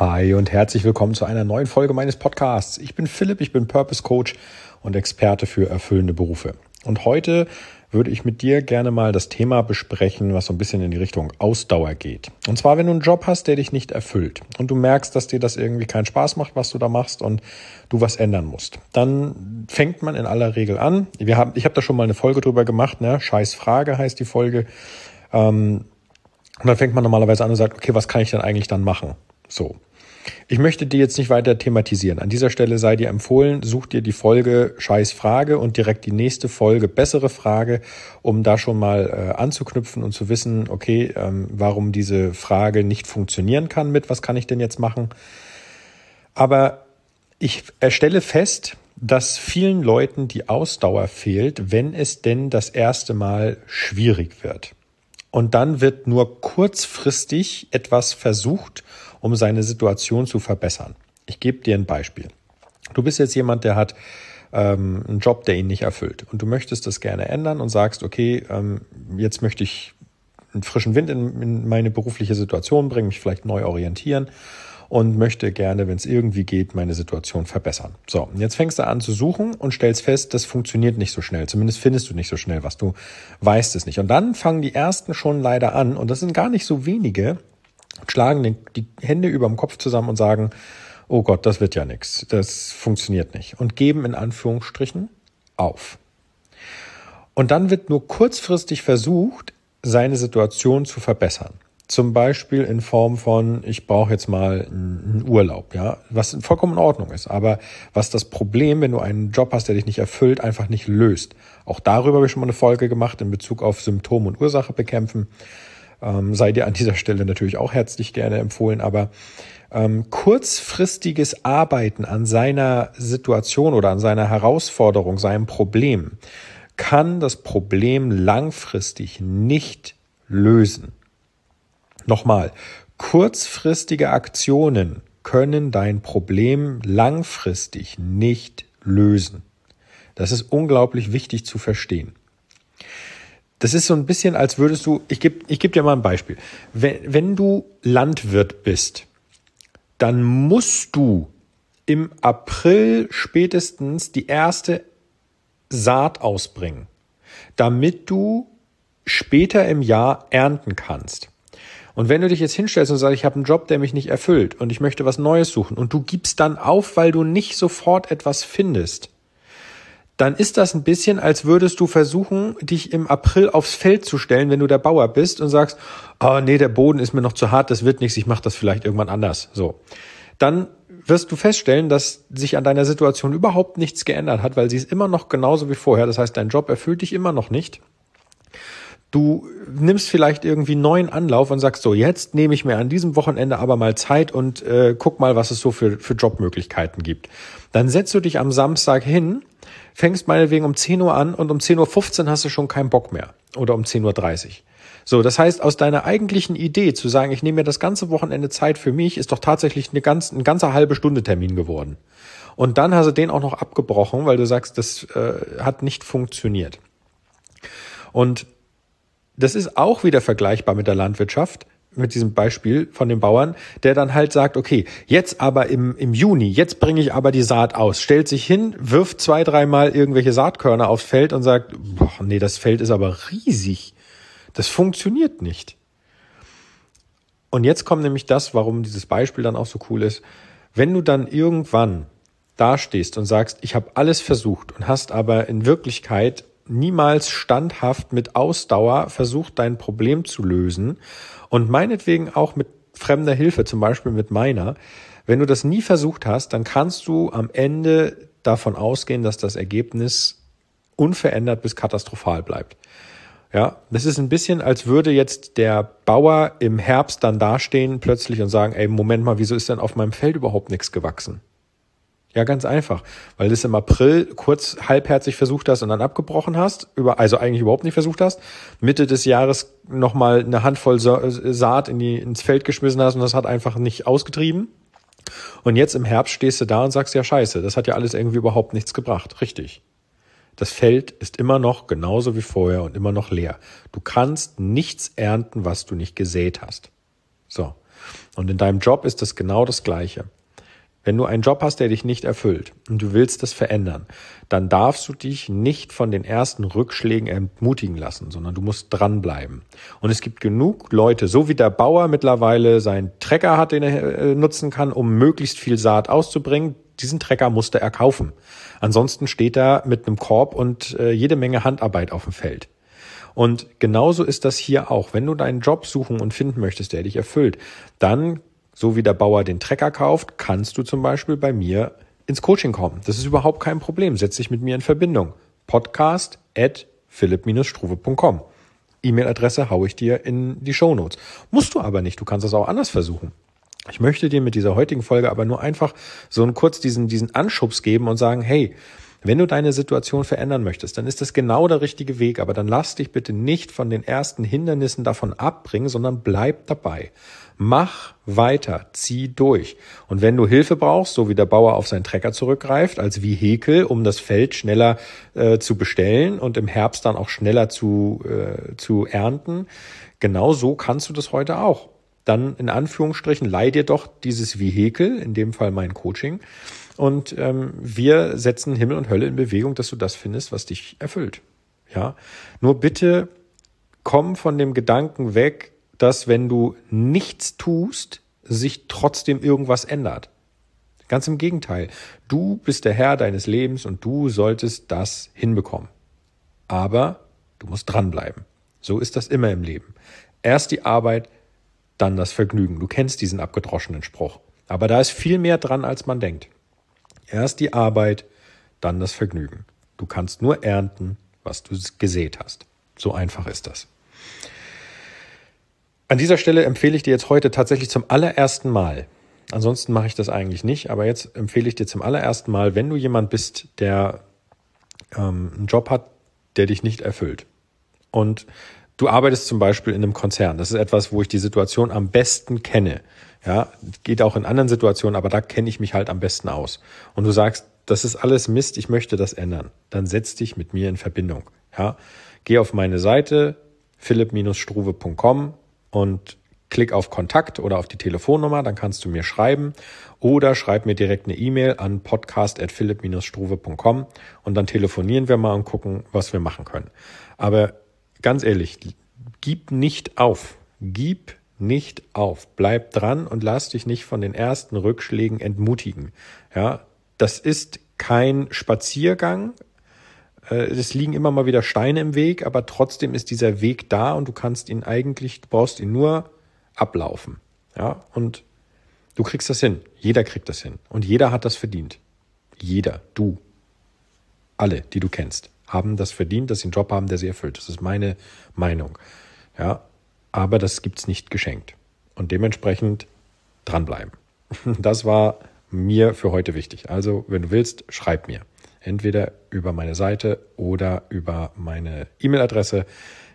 Hi und herzlich willkommen zu einer neuen Folge meines Podcasts. Ich bin Philipp, ich bin Purpose Coach und Experte für erfüllende Berufe. Und heute würde ich mit dir gerne mal das Thema besprechen, was so ein bisschen in die Richtung Ausdauer geht. Und zwar, wenn du einen Job hast, der dich nicht erfüllt und du merkst, dass dir das irgendwie keinen Spaß macht, was du da machst und du was ändern musst, dann fängt man in aller Regel an. Wir haben, ich habe da schon mal eine Folge drüber gemacht, ne? Scheiß Frage heißt die Folge. Ähm, und dann fängt man normalerweise an und sagt, okay, was kann ich denn eigentlich dann machen? So. Ich möchte die jetzt nicht weiter thematisieren. An dieser Stelle sei dir empfohlen, such dir die Folge Scheiß Frage und direkt die nächste Folge Bessere Frage, um da schon mal äh, anzuknüpfen und zu wissen, okay, ähm, warum diese Frage nicht funktionieren kann mit, was kann ich denn jetzt machen? Aber ich erstelle fest, dass vielen Leuten die Ausdauer fehlt, wenn es denn das erste Mal schwierig wird. Und dann wird nur kurzfristig etwas versucht, um seine Situation zu verbessern. Ich gebe dir ein Beispiel. Du bist jetzt jemand, der hat ähm, einen Job, der ihn nicht erfüllt. Und du möchtest das gerne ändern und sagst, okay, ähm, jetzt möchte ich einen frischen Wind in, in meine berufliche Situation bringen, mich vielleicht neu orientieren und möchte gerne, wenn es irgendwie geht, meine Situation verbessern. So, jetzt fängst du an zu suchen und stellst fest, das funktioniert nicht so schnell. Zumindest findest du nicht so schnell was. Du weißt es nicht. Und dann fangen die ersten schon leider an, und das sind gar nicht so wenige, schlagen die Hände über dem Kopf zusammen und sagen, oh Gott, das wird ja nichts, das funktioniert nicht. Und geben in Anführungsstrichen auf. Und dann wird nur kurzfristig versucht, seine Situation zu verbessern. Zum Beispiel in Form von, ich brauche jetzt mal einen Urlaub, ja, was vollkommen in Ordnung ist. Aber was das Problem, wenn du einen Job hast, der dich nicht erfüllt, einfach nicht löst. Auch darüber habe ich schon mal eine Folge gemacht in Bezug auf Symptom und Ursache bekämpfen. Ähm, sei dir an dieser Stelle natürlich auch herzlich gerne empfohlen. Aber ähm, kurzfristiges Arbeiten an seiner Situation oder an seiner Herausforderung, seinem Problem, kann das Problem langfristig nicht lösen. Nochmal, kurzfristige Aktionen können dein Problem langfristig nicht lösen. Das ist unglaublich wichtig zu verstehen. Das ist so ein bisschen, als würdest du, ich gebe ich geb dir mal ein Beispiel. Wenn, wenn du Landwirt bist, dann musst du im April spätestens die erste Saat ausbringen, damit du später im Jahr ernten kannst. Und wenn du dich jetzt hinstellst und sagst, ich habe einen Job, der mich nicht erfüllt und ich möchte was Neues suchen und du gibst dann auf, weil du nicht sofort etwas findest, dann ist das ein bisschen, als würdest du versuchen, dich im April aufs Feld zu stellen, wenn du der Bauer bist und sagst, oh nee, der Boden ist mir noch zu hart, das wird nichts, ich mache das vielleicht irgendwann anders. So. Dann wirst du feststellen, dass sich an deiner Situation überhaupt nichts geändert hat, weil sie ist immer noch genauso wie vorher. Das heißt, dein Job erfüllt dich immer noch nicht. Du nimmst vielleicht irgendwie neuen Anlauf und sagst so, jetzt nehme ich mir an diesem Wochenende aber mal Zeit und äh, guck mal, was es so für, für Jobmöglichkeiten gibt. Dann setzt du dich am Samstag hin, fängst meinetwegen um 10 Uhr an und um 10.15 Uhr hast du schon keinen Bock mehr. Oder um 10.30 Uhr. So, das heißt, aus deiner eigentlichen Idee zu sagen, ich nehme mir das ganze Wochenende Zeit für mich, ist doch tatsächlich eine ganz, ein ganzer halbe Stunde Termin geworden. Und dann hast du den auch noch abgebrochen, weil du sagst, das äh, hat nicht funktioniert. Und das ist auch wieder vergleichbar mit der Landwirtschaft, mit diesem Beispiel von dem Bauern, der dann halt sagt, okay, jetzt aber im, im Juni, jetzt bringe ich aber die Saat aus, stellt sich hin, wirft zwei, dreimal irgendwelche Saatkörner aufs Feld und sagt, boah, nee, das Feld ist aber riesig. Das funktioniert nicht. Und jetzt kommt nämlich das, warum dieses Beispiel dann auch so cool ist. Wenn du dann irgendwann dastehst und sagst, ich habe alles versucht und hast aber in Wirklichkeit niemals standhaft mit Ausdauer versucht, dein Problem zu lösen und meinetwegen auch mit fremder Hilfe, zum Beispiel mit meiner. Wenn du das nie versucht hast, dann kannst du am Ende davon ausgehen, dass das Ergebnis unverändert bis katastrophal bleibt. Ja, das ist ein bisschen, als würde jetzt der Bauer im Herbst dann dastehen plötzlich und sagen, ey, Moment mal, wieso ist denn auf meinem Feld überhaupt nichts gewachsen? Ja, ganz einfach, weil du es im April kurz halbherzig versucht hast und dann abgebrochen hast, über, also eigentlich überhaupt nicht versucht hast, Mitte des Jahres nochmal eine Handvoll Saat in die, ins Feld geschmissen hast und das hat einfach nicht ausgetrieben. Und jetzt im Herbst stehst du da und sagst, ja scheiße, das hat ja alles irgendwie überhaupt nichts gebracht. Richtig. Das Feld ist immer noch genauso wie vorher und immer noch leer. Du kannst nichts ernten, was du nicht gesät hast. So. Und in deinem Job ist das genau das Gleiche. Wenn du einen Job hast, der dich nicht erfüllt und du willst das verändern, dann darfst du dich nicht von den ersten Rückschlägen entmutigen lassen, sondern du musst dranbleiben. Und es gibt genug Leute, so wie der Bauer mittlerweile seinen Trecker hat, den er äh, nutzen kann, um möglichst viel Saat auszubringen. Diesen Trecker musste er kaufen. Ansonsten steht er mit einem Korb und äh, jede Menge Handarbeit auf dem Feld. Und genauso ist das hier auch. Wenn du deinen Job suchen und finden möchtest, der dich erfüllt, dann so wie der Bauer den Trecker kauft, kannst du zum Beispiel bei mir ins Coaching kommen. Das ist überhaupt kein Problem. Setz dich mit mir in Verbindung. Podcast at philipp-struve.com. E-Mail-Adresse haue ich dir in die Show Notes. Musst du aber nicht. Du kannst das auch anders versuchen. Ich möchte dir mit dieser heutigen Folge aber nur einfach so einen kurz diesen, diesen Anschubs geben und sagen, hey, wenn du deine Situation verändern möchtest, dann ist das genau der richtige Weg, aber dann lass dich bitte nicht von den ersten Hindernissen davon abbringen, sondern bleib dabei. Mach weiter, zieh durch. Und wenn du Hilfe brauchst, so wie der Bauer auf seinen Trecker zurückgreift, als Vehikel, um das Feld schneller äh, zu bestellen und im Herbst dann auch schneller zu, äh, zu ernten, genau so kannst du das heute auch. Dann in Anführungsstrichen leih dir doch dieses Vehikel, in dem Fall mein Coaching, und ähm, wir setzen Himmel und Hölle in Bewegung, dass du das findest, was dich erfüllt. Ja, nur bitte komm von dem Gedanken weg, dass wenn du nichts tust, sich trotzdem irgendwas ändert. Ganz im Gegenteil. Du bist der Herr deines Lebens und du solltest das hinbekommen. Aber du musst dranbleiben. So ist das immer im Leben. Erst die Arbeit, dann das Vergnügen. Du kennst diesen abgedroschenen Spruch. Aber da ist viel mehr dran, als man denkt. Erst die Arbeit, dann das Vergnügen. Du kannst nur ernten, was du gesät hast. So einfach ist das. An dieser Stelle empfehle ich dir jetzt heute tatsächlich zum allerersten Mal, ansonsten mache ich das eigentlich nicht, aber jetzt empfehle ich dir zum allerersten Mal, wenn du jemand bist, der ähm, einen Job hat, der dich nicht erfüllt und du arbeitest zum Beispiel in einem Konzern, das ist etwas, wo ich die Situation am besten kenne. Ja, geht auch in anderen Situationen, aber da kenne ich mich halt am besten aus. Und du sagst, das ist alles Mist, ich möchte das ändern. Dann setz dich mit mir in Verbindung. Ja, geh auf meine Seite philipp-struve.com und klick auf Kontakt oder auf die Telefonnummer, dann kannst du mir schreiben oder schreib mir direkt eine E-Mail an podcast@philipp-struve.com und dann telefonieren wir mal und gucken, was wir machen können. Aber ganz ehrlich, gib nicht auf. Gib nicht auf. Bleib dran und lass dich nicht von den ersten Rückschlägen entmutigen. Ja, das ist kein Spaziergang. Äh, es liegen immer mal wieder Steine im Weg, aber trotzdem ist dieser Weg da und du kannst ihn eigentlich, du brauchst ihn nur ablaufen. Ja, und du kriegst das hin. Jeder kriegt das hin. Und jeder hat das verdient. Jeder. Du. Alle, die du kennst, haben das verdient, dass sie einen Job haben, der sie erfüllt. Das ist meine Meinung. Ja, aber das gibt's nicht geschenkt. Und dementsprechend dranbleiben. Das war mir für heute wichtig. Also, wenn du willst, schreib mir. Entweder über meine Seite oder über meine E-Mail-Adresse.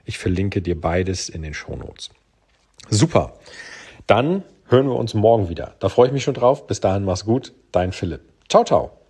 Ich verlinke dir beides in den Shownotes. Super. Dann hören wir uns morgen wieder. Da freue ich mich schon drauf. Bis dahin, mach's gut. Dein Philipp. Ciao, ciao.